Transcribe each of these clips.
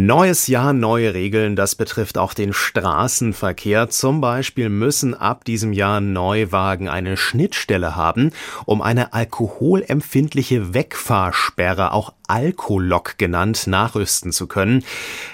Neues Jahr, neue Regeln. Das betrifft auch den Straßenverkehr. Zum Beispiel müssen ab diesem Jahr Neuwagen eine Schnittstelle haben, um eine alkoholempfindliche Wegfahrsperre, auch Alkolok genannt, nachrüsten zu können.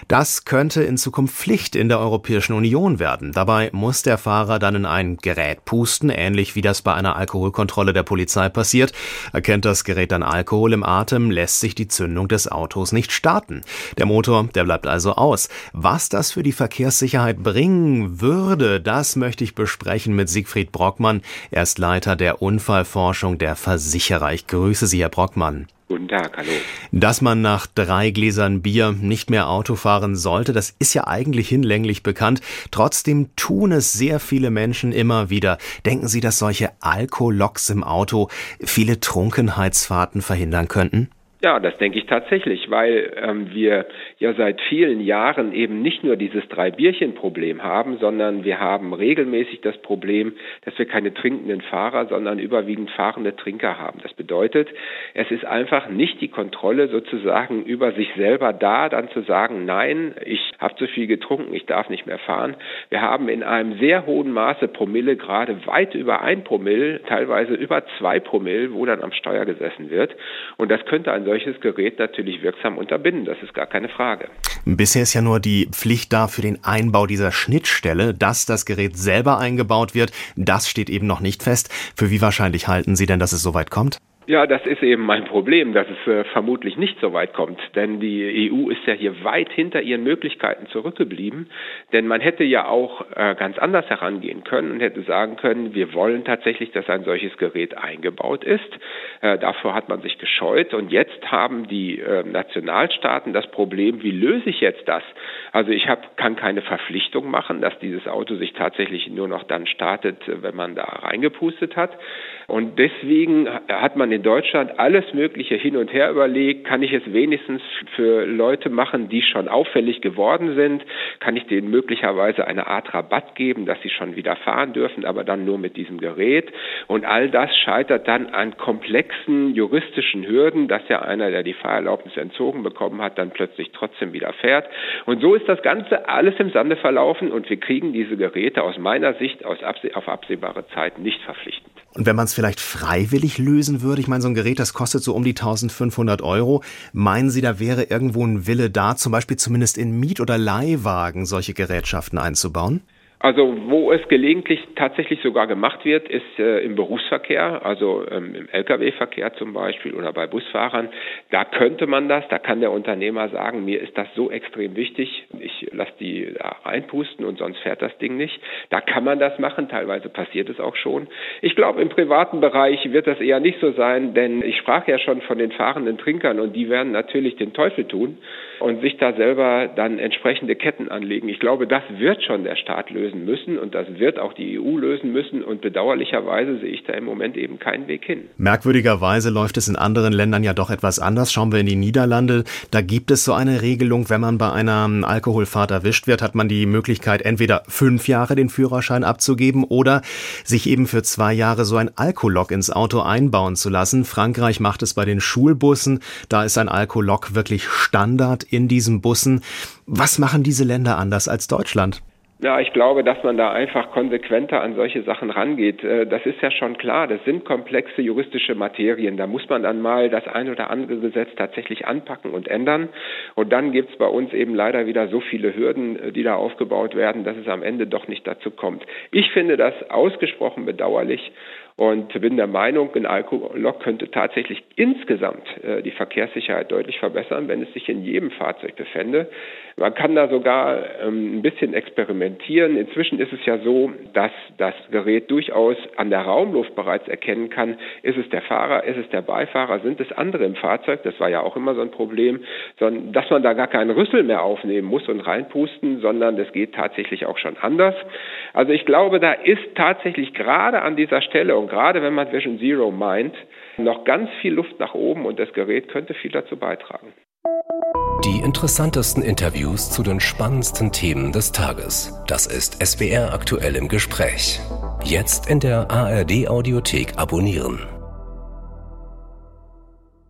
Das könnte in Zukunft Pflicht in der Europäischen Union werden. Dabei muss der Fahrer dann in ein Gerät pusten, ähnlich wie das bei einer Alkoholkontrolle der Polizei passiert. Erkennt das Gerät dann Alkohol im Atem, lässt sich die Zündung des Autos nicht starten. Der Motor, der bleibt also aus. Was das für die Verkehrssicherheit bringen würde, das möchte ich besprechen mit Siegfried Brockmann. Er ist Leiter der Unfallforschung der Versicherer. Ich grüße Sie, Herr Brockmann. Guten Tag, hallo. Dass man nach drei Gläsern Bier nicht mehr Auto fahren sollte, das ist ja eigentlich hinlänglich bekannt. Trotzdem tun es sehr viele Menschen immer wieder. Denken Sie, dass solche Alkoloks im Auto viele Trunkenheitsfahrten verhindern könnten? Ja, das denke ich tatsächlich, weil ähm, wir ja seit vielen Jahren eben nicht nur dieses Drei-Bierchen-Problem haben, sondern wir haben regelmäßig das Problem, dass wir keine trinkenden Fahrer, sondern überwiegend fahrende Trinker haben. Das bedeutet, es ist einfach nicht die Kontrolle sozusagen über sich selber da, dann zu sagen, nein, ich habe zu viel getrunken, ich darf nicht mehr fahren. Wir haben in einem sehr hohen Maße Promille, gerade weit über ein Promille, teilweise über zwei Promille, wo dann am Steuer gesessen wird. Und das könnte ein solches Gerät natürlich wirksam unterbinden. Das ist gar keine Frage. Bisher ist ja nur die Pflicht da für den Einbau dieser Schnittstelle, dass das Gerät selber eingebaut wird. Das steht eben noch nicht fest. Für wie wahrscheinlich halten Sie denn, dass es soweit kommt? Ja, das ist eben mein Problem, dass es äh, vermutlich nicht so weit kommt. Denn die EU ist ja hier weit hinter ihren Möglichkeiten zurückgeblieben. Denn man hätte ja auch äh, ganz anders herangehen können und hätte sagen können, wir wollen tatsächlich, dass ein solches Gerät eingebaut ist. Äh, davor hat man sich gescheut. Und jetzt haben die äh, Nationalstaaten das Problem, wie löse ich jetzt das? Also ich hab, kann keine Verpflichtung machen, dass dieses Auto sich tatsächlich nur noch dann startet, wenn man da reingepustet hat. Und deswegen hat man in Deutschland alles Mögliche hin und her überlegt. Kann ich es wenigstens für Leute machen, die schon auffällig geworden sind? Kann ich denen möglicherweise eine Art Rabatt geben, dass sie schon wieder fahren dürfen, aber dann nur mit diesem Gerät? Und all das scheitert dann an komplexen juristischen Hürden, dass ja einer, der die Fahrerlaubnis entzogen bekommen hat, dann plötzlich trotzdem wieder fährt. Und so ist das Ganze alles im Sande verlaufen und wir kriegen diese Geräte aus meiner Sicht aus abseh auf absehbare Zeit nicht verpflichtend. Und wenn man es vielleicht freiwillig lösen würde, ich meine, so ein Gerät, das kostet so um die 1500 Euro. Meinen Sie, da wäre irgendwo ein Wille da, zum Beispiel zumindest in Miet- oder Leihwagen solche Gerätschaften einzubauen? Also wo es gelegentlich tatsächlich sogar gemacht wird, ist äh, im Berufsverkehr, also ähm, im Lkw-Verkehr zum Beispiel oder bei Busfahrern. Da könnte man das, da kann der Unternehmer sagen, mir ist das so extrem wichtig, ich lasse die da reinpusten und sonst fährt das Ding nicht. Da kann man das machen, teilweise passiert es auch schon. Ich glaube, im privaten Bereich wird das eher nicht so sein, denn ich sprach ja schon von den fahrenden Trinkern und die werden natürlich den Teufel tun und sich da selber dann entsprechende Ketten anlegen. Ich glaube, das wird schon der Staat lösen müssen und das wird auch die EU lösen müssen und bedauerlicherweise sehe ich da im Moment eben keinen Weg hin. Merkwürdigerweise läuft es in anderen Ländern ja doch etwas anders. Schauen wir in die Niederlande, da gibt es so eine Regelung, wenn man bei einer Alkoholfahrt erwischt wird, hat man die Möglichkeit, entweder fünf Jahre den Führerschein abzugeben oder sich eben für zwei Jahre so ein Alkolog ins Auto einbauen zu lassen. Frankreich macht es bei den Schulbussen, da ist ein Alkolog wirklich Standard in diesen Bussen. Was machen diese Länder anders als Deutschland? Ja, ich glaube, dass man da einfach konsequenter an solche Sachen rangeht. Äh, das ist ja schon klar. Das sind komplexe juristische Materien. Da muss man dann mal das ein oder andere Gesetz tatsächlich anpacken und ändern. Und dann gibt es bei uns eben leider wieder so viele Hürden, äh, die da aufgebaut werden, dass es am Ende doch nicht dazu kommt. Ich finde das ausgesprochen bedauerlich und bin der Meinung, ein Alkohollock könnte tatsächlich insgesamt äh, die Verkehrssicherheit deutlich verbessern, wenn es sich in jedem Fahrzeug befände. Man kann da sogar ähm, ein bisschen experimentieren. Inzwischen ist es ja so, dass das Gerät durchaus an der Raumluft bereits erkennen kann, ist es der Fahrer, ist es der Beifahrer, sind es andere im Fahrzeug, das war ja auch immer so ein Problem, sondern dass man da gar keinen Rüssel mehr aufnehmen muss und reinpusten, sondern das geht tatsächlich auch schon anders. Also ich glaube, da ist tatsächlich gerade an dieser Stelle und gerade wenn man Vision Zero meint, noch ganz viel Luft nach oben und das Gerät könnte viel dazu beitragen. Die interessantesten Interviews zu den spannendsten Themen des Tages. Das ist SWR aktuell im Gespräch. Jetzt in der ARD Audiothek abonnieren.